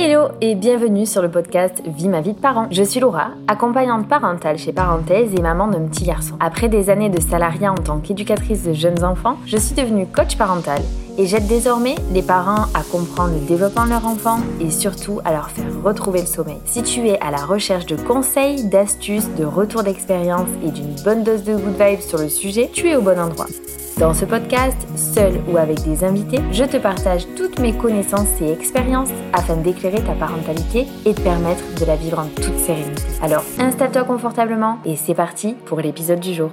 Hello et bienvenue sur le podcast Vie ma vie de parent. Je suis Laura, accompagnante parentale chez Parenthèse et maman d'un petit garçon. Après des années de salariat en tant qu'éducatrice de jeunes enfants, je suis devenue coach parental et j'aide désormais les parents à comprendre le développement de leur enfant et surtout à leur faire retrouver le sommeil. Si tu es à la recherche de conseils, d'astuces, de retours d'expérience et d'une bonne dose de good vibes sur le sujet, tu es au bon endroit. Dans ce podcast, seul ou avec des invités, je te partage toutes mes connaissances et expériences afin d'éclairer ta parentalité et de permettre de la vivre en toute sérénité. Alors installe-toi confortablement et c'est parti pour l'épisode du jour.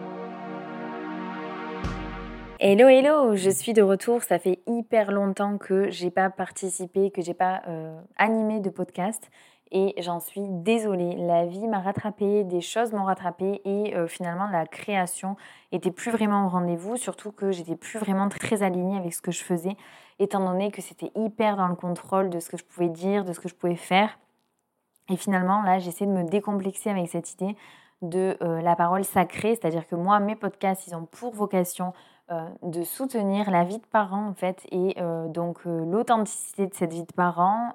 Hello hello, je suis de retour. Ça fait hyper longtemps que j'ai pas participé, que j'ai pas euh, animé de podcast et j'en suis désolée. La vie m'a rattrapé, des choses m'ont rattrapé et euh, finalement la création était plus vraiment au rendez-vous, surtout que j'étais plus vraiment très alignée avec ce que je faisais, étant donné que c'était hyper dans le contrôle de ce que je pouvais dire, de ce que je pouvais faire. Et finalement, là, j'essaie de me décomplexer avec cette idée de euh, la parole sacrée, c'est-à-dire que moi, mes podcasts, ils ont pour vocation de soutenir la vie de parents en fait et euh, donc euh, l'authenticité de cette vie de parents,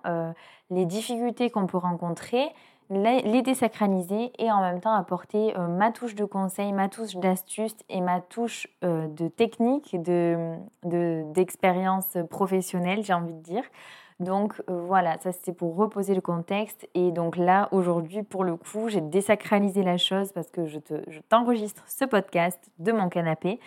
les difficultés qu'on peut rencontrer, les désacraliser et en même temps apporter ma touche de conseil, ma touche d'astuce et ma touche de technique, d'expérience de, professionnelle, j'ai envie de dire. Donc voilà, ça c'était pour reposer le contexte. Et donc là, aujourd'hui, pour le coup, j'ai désacralisé la chose parce que je t'enregistre ce podcast de mon canapé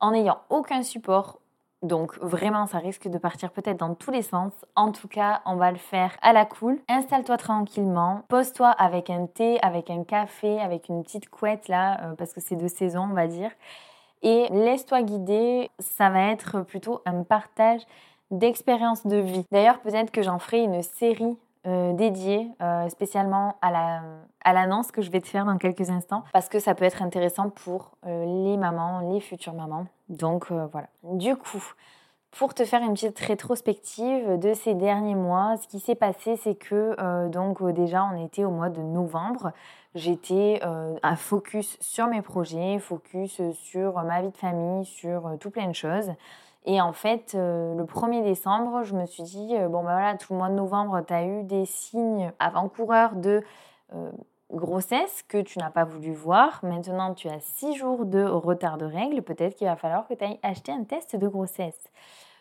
en n'ayant aucun support. Donc vraiment, ça risque de partir peut-être dans tous les sens. En tout cas, on va le faire à la cool. Installe-toi tranquillement, pose-toi avec un thé, avec un café, avec une petite couette là, euh, parce que c'est de saison, on va dire. Et laisse-toi guider. Ça va être plutôt un partage d'expériences de vie. D'ailleurs, peut-être que j'en ferai une série euh, dédié euh, spécialement à la à l'annonce que je vais te faire dans quelques instants parce que ça peut être intéressant pour euh, les mamans, les futures mamans. Donc voilà. Du coup, pour te faire une petite rétrospective de ces derniers mois, ce qui s'est passé, c'est que donc déjà on était au mois de novembre. J'étais à focus sur mes projets, focus sur ma vie de famille, sur tout plein de choses. Et en fait, euh, le 1er décembre, je me suis dit, euh, bon ben voilà, tout le mois de novembre, tu as eu des signes avant-coureurs de euh, grossesse que tu n'as pas voulu voir. Maintenant, tu as 6 jours de retard de règles. Peut-être qu'il va falloir que tu ailles acheter un test de grossesse.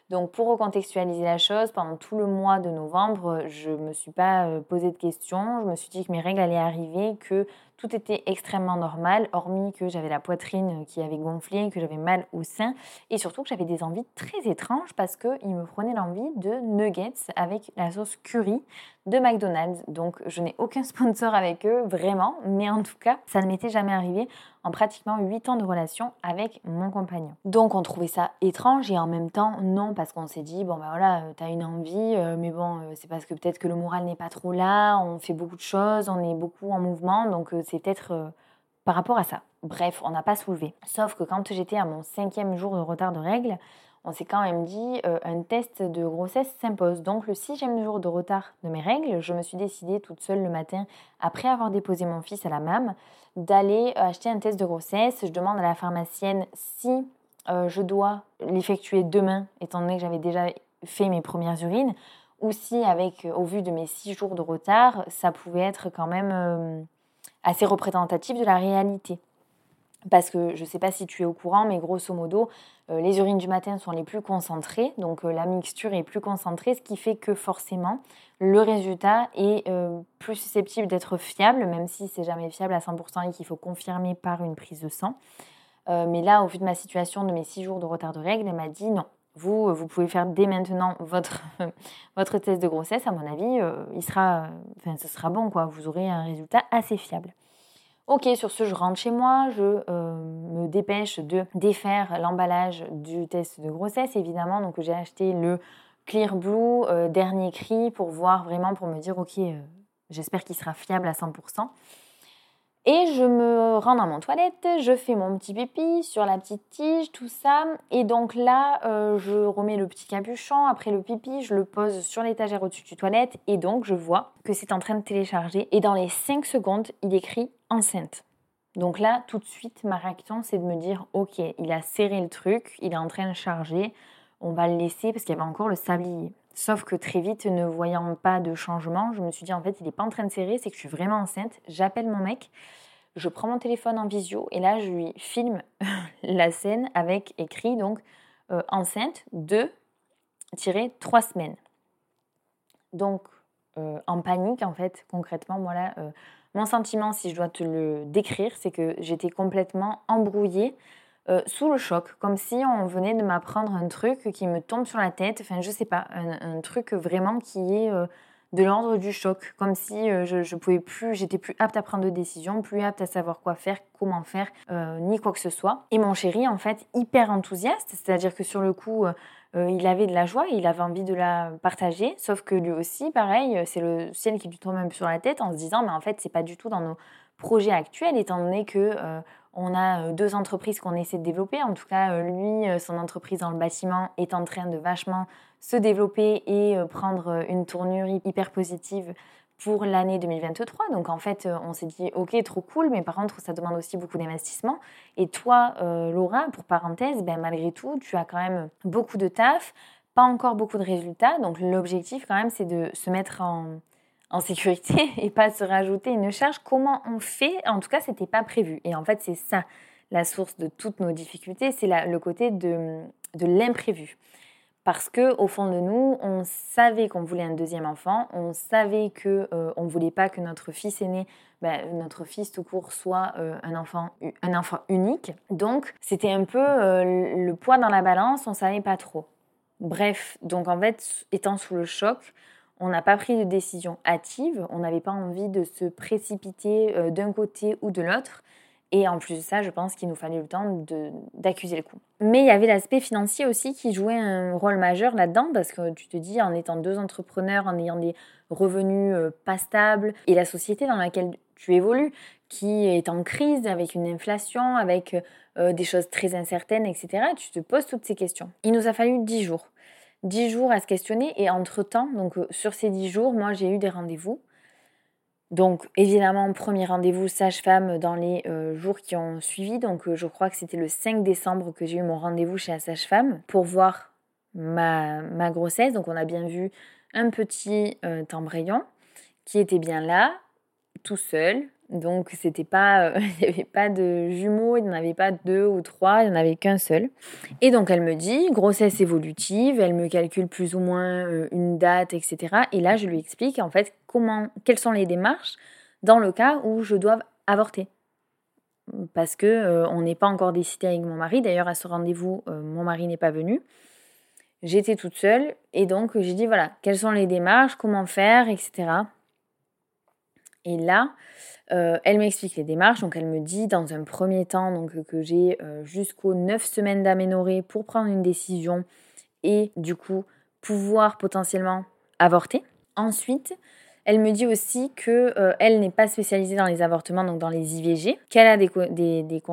Donc pour recontextualiser la chose, pendant tout le mois de novembre, je ne me suis pas posé de questions. Je me suis dit que mes règles allaient arriver, que tout était extrêmement normal, hormis que j'avais la poitrine qui avait gonflé, que j'avais mal au sein et surtout que j'avais des envies très étranges parce qu'il me prenait l'envie de nuggets avec la sauce curry de McDonald's. Donc je n'ai aucun sponsor avec eux, vraiment, mais en tout cas, ça ne m'était jamais arrivé en pratiquement 8 ans de relation avec mon compagnon. Donc on trouvait ça étrange et en même temps non parce qu'on s'est dit bon ben voilà, euh, t'as une envie, euh, mais bon euh, c'est parce que peut-être que le moral n'est pas trop là, on fait beaucoup de choses, on est beaucoup en mouvement, donc c'est peut-être euh, par rapport à ça. Bref, on n'a pas soulevé. Sauf que quand j'étais à mon cinquième jour de retard de règles, on s'est quand même dit euh, un test de grossesse s'impose. Donc le sixième jour de retard de mes règles, je me suis décidée toute seule le matin, après avoir déposé mon fils à la MAM, d'aller euh, acheter un test de grossesse. Je demande à la pharmacienne si je dois l'effectuer demain, étant donné que j'avais déjà fait mes premières urines, ou si avec, au vu de mes six jours de retard, ça pouvait être quand même assez représentatif de la réalité. Parce que je ne sais pas si tu es au courant, mais grosso modo, euh, les urines du matin sont les plus concentrées, donc euh, la mixture est plus concentrée, ce qui fait que forcément le résultat est euh, plus susceptible d'être fiable, même si c'est jamais fiable à 100% et qu'il faut confirmer par une prise de sang. mais là, au vu de ma situation, de mes 6 jours de retard de règles, elle m'a dit non, vous, vous pouvez faire dès maintenant votre, test de grossesse. À mon avis, euh, il sera, ce sera bon, quoi. Vous aurez un résultat assez fiable. Ok, sur ce, je rentre chez moi, je euh, me dépêche de défaire l'emballage du test de grossesse, évidemment. Donc, j'ai acheté le Clear Blue euh, dernier cri pour voir vraiment, pour me dire, ok, j'espère qu'il sera fiable à 100%. Et je me rends dans mon toilette, je fais mon petit pipi sur la petite tige, tout ça. Et donc là, euh, je remets le petit capuchon. Après le pipi, je le pose sur l'étagère au-dessus du toilette. Et donc, je vois que c'est en train de télécharger. Et dans les 5 secondes, il écrit enceinte. Donc là, tout de suite, ma réaction, c'est de me dire, ok, il a serré le truc, il est en train de charger. on va le laisser parce qu'il y avait encore le sablier. Sauf que très vite, ne voyant pas de changement, je me suis dit en fait, il n'est pas en train de serrer, c'est que je suis vraiment enceinte. J'appelle mon mec, je prends mon téléphone en visio et là, je lui filme la scène avec écrit donc euh, enceinte de trois semaines. Donc, euh, en panique, en fait, concrètement, voilà, euh, mon sentiment, si je dois te le décrire, c'est que j'étais complètement embrouillée euh, sous le choc, comme si on venait de m'apprendre un truc qui me tombe sur la tête, enfin je sais pas, un, truc vraiment qui est euh, de l'ordre du choc, comme si euh, je, je pouvais plus, j'étais plus apte à prendre de décisions, plus apte à savoir quoi faire, comment faire, ni quoi que ce soit. Et mon chéri, en fait, hyper enthousiaste, c'est-à-dire que sur le coup, il avait de la joie, il avait envie de la partager, sauf que lui aussi, pareil, c'est le ciel qui lui tombe un peu sur la tête en se disant, mais en fait, c'est pas du tout dans nos projets actuels, étant donné que on a euh, deux entreprises qu'on essaie de développer. En tout cas, euh, lui, euh, son entreprise dans le bâtiment est en train de vachement se développer et prendre une tournure hyper positive pour l'année 2023. Donc en fait, on s'est dit, ok, trop cool, mais par contre, ça demande aussi beaucoup d'investissement. Et toi, Laura, pour parenthèse, ben, malgré tout, tu as quand même beaucoup de taf, pas encore beaucoup de résultats. Donc l'objectif quand même, c'est de se mettre en, en sécurité et pas se rajouter une charge. Comment on fait? En tout cas, c'était pas prévu. Et en fait, c'est ça la source de toutes nos difficultés, c'est le côté de, de l'imprévu. Parce que au fond de nous, on savait qu'on voulait un deuxième enfant, on savait que euh, on voulait pas que notre fils aîné, ben, notre fils tout court, soit euh, un enfant, un enfant unique. Donc, c'était un peu euh, le poids dans la balance, on savait pas trop. Bref, donc en fait, étant sous le choc, on n'a pas pris de décision hâtive, on n'avait pas envie de se précipiter euh, d'un côté ou de l'autre. Et en plus de ça, je pense qu'il nous fallait le temps d'accuser le coup. Mais il y avait l'aspect financier aussi qui jouait un rôle majeur là-dedans, parce que tu te dis, en étant deux entrepreneurs, en ayant des revenus euh, pas stables, et la société dans laquelle tu évolues, qui est en crise, avec une inflation, avec euh, des choses très incertaines, etc., tu te poses toutes ces questions. Il nous a fallu dix jours. 10 jours à se questionner et entre-temps, donc euh, sur ces 10 jours, moi j'ai eu des rendez-vous. Donc évidemment, premier rendez-vous sage-femme dans les euh, jours qui ont suivi. Donc euh, je crois que c'était le 5 décembre que j'ai eu mon rendez-vous chez la sage-femme pour voir ma, ma, grossesse. Donc on a bien vu un petit embryon qui était bien là, tout seul, donc c'était pas, euh, il n'y avait pas de jumeaux, il n'y en avait pas deux ou trois, il n'y en avait qu'un seul. Et donc elle me dit grossesse évolutive, elle me calcule plus ou moins euh, une date, etc. Et là je lui explique en fait comment, quelles sont les démarches dans le cas où je dois avorter. Parce que euh, on n'est pas encore décidé avec mon mari. D'ailleurs à ce rendez-vous, mon mari n'est pas venu. J'étais toute seule et donc j'ai dit voilà quelles sont les démarches, comment faire, etc. Et là, euh, elle m'explique les démarches, donc elle me dit dans un premier temps donc, que j'ai euh, jusqu'aux 9 semaines d'aménorrhée pour prendre une décision et du coup pouvoir potentiellement avorter. Ensuite, elle me dit aussi que euh, elle n'est pas spécialisée dans les avortements, donc dans les IVG, qu'elle a des, des, des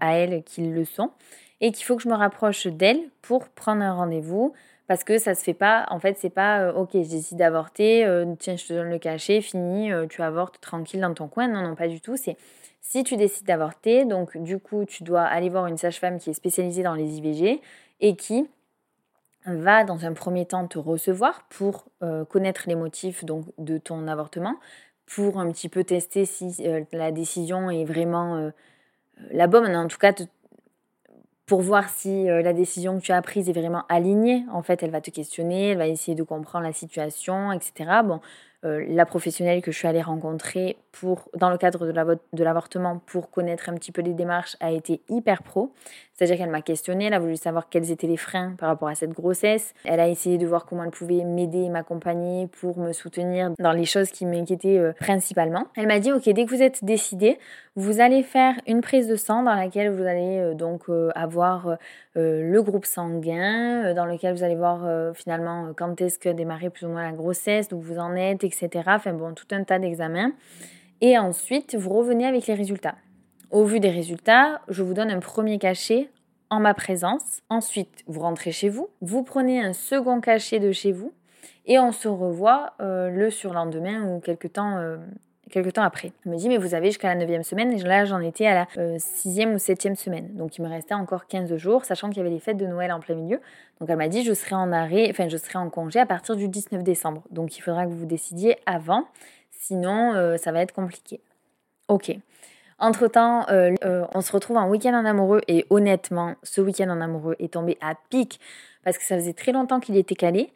à elle qui le sont et qu'il faut que je me rapproche d'elle pour prendre un rendez-vous parce que ça se fait pas. En fait, c'est pas euh, ok, je décide d'avorter, euh, tiens, je te donne le cachet, fini, euh, tu avortes tranquille dans ton coin. Non, non, pas du tout. C'est si tu décides d'avorter, donc du coup, tu dois aller voir une sage-femme qui est spécialisée dans les IVG et qui va dans un premier temps te recevoir pour connaître les motifs donc de ton avortement, pour un petit peu tester si la décision est vraiment la bonne, en tout cas te, pour voir si euh, la décision que tu as prise est vraiment alignée. En fait, elle va te questionner, elle va essayer de comprendre la situation, etc. Bon, euh, la professionnelle que je suis allée rencontrer pour, dans le cadre de l'avortement pour connaître un petit peu les démarches a été hyper pro. C'est-à-dire qu'elle m'a questionné, elle a voulu savoir quels étaient les freins par rapport à cette grossesse. Elle a essayé de voir comment elle pouvait m'aider et m'accompagner pour me soutenir dans les choses qui m'inquiétaient euh, principalement. Elle m'a dit, ok, dès que vous êtes décidé, vous allez faire une prise de sang dans laquelle vous allez euh, donc avoir le groupe sanguin, dans lequel vous allez voir finalement quand est-ce que démarrer plus ou moins la grossesse, d'où vous en êtes, etc. Enfin bon, tout un tas d'examens. Et ensuite, vous revenez avec les résultats. Au vu des résultats, je vous donne un premier cachet en ma présence. Ensuite, vous rentrez chez vous, vous prenez un second cachet de chez vous et on se revoit euh, le surlendemain ou quelques temps, euh, quelques temps après. Elle me dit, mais vous avez jusqu'à la 9 semaine, et là j'en étais à la 6e euh, ou 7e semaine. Donc il me restait encore 15 jours, sachant qu'il y avait les fêtes de Noël en plein milieu. Donc elle m'a dit, je serai en arrêt, enfin je serai en congé à partir du 19 décembre. Donc il faudra que vous décidiez avant, sinon euh, ça va être compliqué. Ok. Entre-temps, euh, on se retrouve en week-end en amoureux et honnêtement, ce week-end en amoureux est tombé à pic parce que ça faisait très longtemps qu'il était calé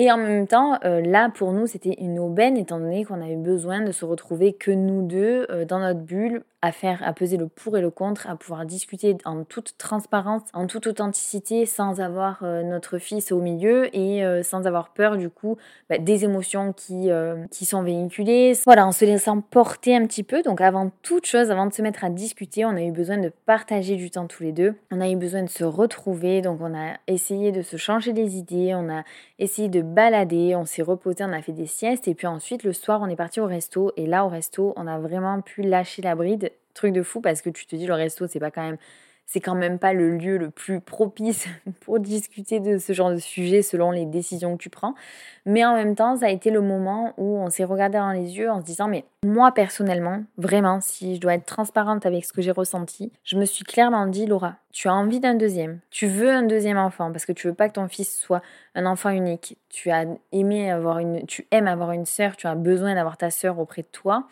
et en même temps, euh, là, pour nous, c'était une aubaine, étant donné qu'on avait besoin de se retrouver que nous deux euh, dans notre bulle, à faire, à peser le pour et le contre, à pouvoir discuter en toute transparence, en toute authenticité, sans avoir euh, notre fils au milieu et sans avoir peur du coup bah, des émotions qui, qui sont véhiculées. Voilà, en se laissant porter un petit peu. Donc avant toute chose, avant de se mettre à discuter, on a eu besoin de partager du temps tous les deux. On a eu besoin de se retrouver, donc on a essayé de se changer les idées, on a essayé de balader, on s'est reposé, on a fait des siestes et puis ensuite le soir on est parti au resto. Et là au resto on a vraiment pu lâcher la bride, truc de fou parce que tu te dis le resto c'est pas quand même c'est quand même pas le lieu le plus propice pour discuter de ce genre de sujet selon les décisions que tu prends. Mais en même temps, ça a été le moment où on s'est regardé dans les yeux en se disant mais moi personnellement, vraiment, si je dois être transparente avec ce que j'ai ressenti, je me suis clairement dit Laura, tu as envie d'un deuxième, tu veux un deuxième enfant parce que tu veux pas que ton fils soit un enfant unique. Tu as aimé avoir une, tu aimes avoir une sœur, tu as besoin d'avoir ta sœur auprès de toi.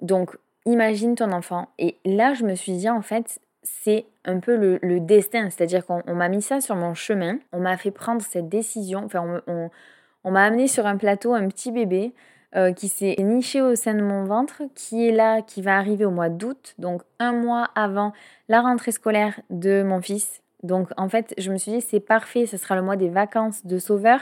Donc imagine ton enfant. Et là, je me suis dit en fait, c'est un peu le, destin, c'est-à-dire qu'on m'a mis ça sur mon chemin, on m'a fait prendre cette décision, enfin on, m'a amené sur un plateau un petit bébé euh, qui s'est niché au sein de mon ventre, qui est là, qui va arriver au mois d'août, donc un mois avant la rentrée scolaire de mon fils. Donc en fait, je me suis dit c'est parfait, ce sera le mois des vacances de sauveur.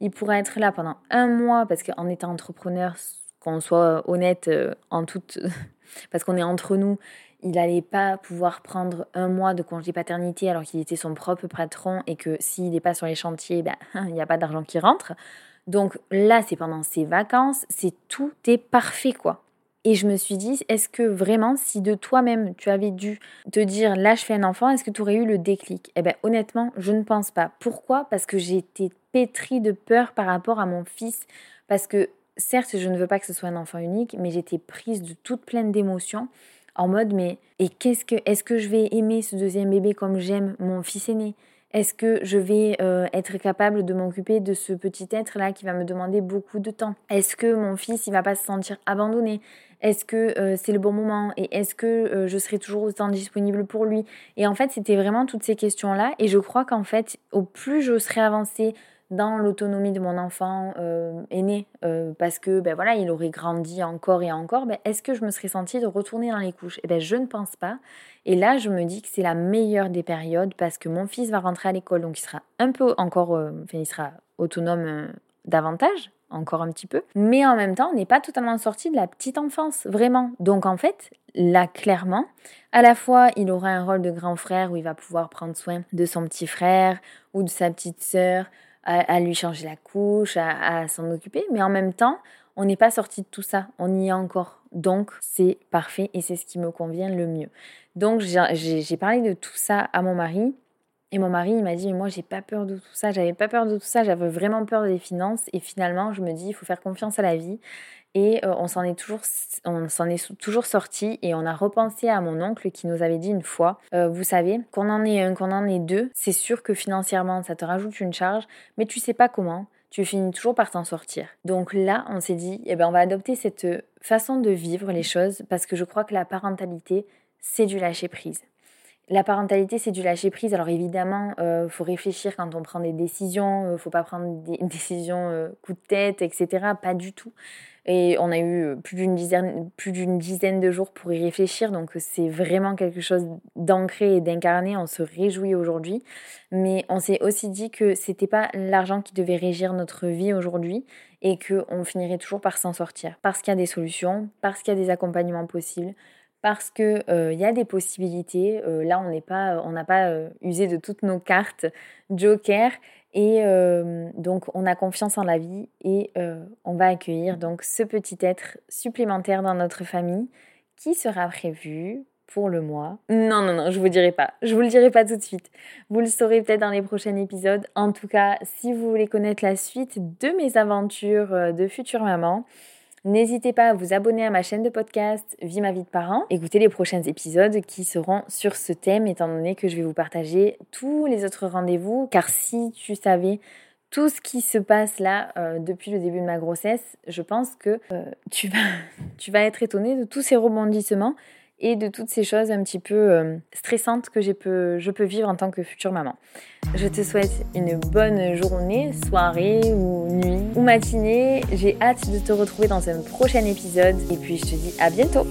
Il pourra être là pendant un mois parce qu'en étant entrepreneur, qu'on soit honnête euh, en toute, parce qu'on est entre nous, il n'allait pas pouvoir prendre un mois de congé paternité alors qu'il était son propre patron et que s'il n'est pas sur les chantiers, ben, il n'y a pas d'argent qui rentre. Donc là, c'est pendant ses vacances, c'est tout est parfait quoi. Et je me suis dit, est-ce que vraiment, si de toi-même tu avais dû te dire là je fais un enfant, est-ce que tu aurais eu le déclic? Eh bien honnêtement, je ne pense pas. Pourquoi? Parce que été pétrie de peur par rapport à mon fils. Parce que certes, je ne veux pas que ce soit un enfant unique, mais j'étais prise de toute pleine d'émotions en mode mais et qu'est-ce que est-ce que je vais aimer ce deuxième bébé comme j'aime mon fils aîné? Est-ce que je vais euh, être capable de m'occuper de ce petit être là qui va me demander beaucoup de temps? Est-ce que mon fils il va pas se sentir abandonné? Est-ce que euh, c'est le bon moment? Et est-ce que euh, je serai toujours autant disponible pour lui? Et en fait, c'était vraiment toutes ces questions là et je crois qu'en fait, au plus je serai avancée dans l'autonomie de mon enfant euh, aîné euh, parce que ben voilà il aurait grandi encore et encore ben, est-ce que je me serais sentie de retourner dans les couches? Eh ben je ne pense pas. Et là je me dis que c'est la meilleure des périodes parce que mon fils va rentrer à l'école donc il sera un peu encore euh, il sera autonome davantage encore un petit peu. Mais en même temps on n'est pas totalement sorti de la petite enfance vraiment. Donc en fait là clairement à la fois il aura un rôle de grand frère où il va pouvoir prendre soin de son petit frère ou de sa petite sœur à, lui changer la couche, à, s'en occuper, mais en même temps, on n'est pas sorti de tout ça, on y est encore. Donc c'est parfait et c'est ce qui me convient le mieux. Donc j'ai parlé de tout ça à mon mari. Et mon mari il m'a dit moi j'ai pas peur de tout ça, j'avais pas peur de tout ça, j'avais vraiment peur des finances. Et finalement je me dis il faut faire confiance à la vie et euh, on s'en est toujours, on s'en est toujours sorti et on a repensé à mon oncle qui nous avait dit une fois, euh, vous savez, qu'on en ait un, qu'on en ait deux, c'est sûr que financièrement ça te rajoute une charge, mais tu sais pas comment. Tu finis toujours par t'en sortir. Donc là, on s'est dit, eh ben, on va adopter cette façon de vivre les choses parce que je crois que la parentalité, c'est du lâcher prise. La parentalité, c'est du lâcher prise. Alors évidemment, il euh, faut réfléchir quand on prend des décisions. Ne faut pas prendre des décisions coup de tête, etc. Pas du tout. Et on a eu euh, plus d'une dizaine, plus d'une dizaine de jours pour y réfléchir. Donc c'est vraiment quelque chose d'ancré et d'incarné. On se réjouit aujourd'hui. Mais on s'est aussi dit que c'était pas l'argent qui devait régir notre vie aujourd'hui et qu'on finirait toujours par s'en sortir. Parce qu'il y a des solutions, parce qu'il y a des accompagnements possibles, parce qu'il euh, y a des possibilités. Euh, là, on n'est pas, on n'a pas usé de toutes nos cartes Joker et euh, donc, on a confiance en la vie et euh, on va accueillir donc ce petit être supplémentaire dans notre famille qui sera prévu pour le mois. Non, non, non, je vous dirai pas. Je vous le dirai pas tout de suite. Vous le saurez peut-être dans les prochains épisodes. En tout cas, si vous voulez connaître la suite de mes aventures euh, de future maman, N'hésitez pas à vous abonner à ma chaîne de podcast Vie ma vie de parent. Écoutez les prochains épisodes qui seront sur ce thème étant donné que je vais vous partager tous les autres rendez-vous. Car si tu savais tout ce qui se passe là euh, depuis le début de ma grossesse, je pense que euh, tu, vas, être étonné de tous ces rebondissements et de toutes ces choses un petit peu euh, stressantes que je peux, je peux vivre en tant que future maman. Je te souhaite une bonne journée, soirée ou nuit ou matinée. J'ai hâte de te retrouver dans un prochain épisode et puis je te dis à bientôt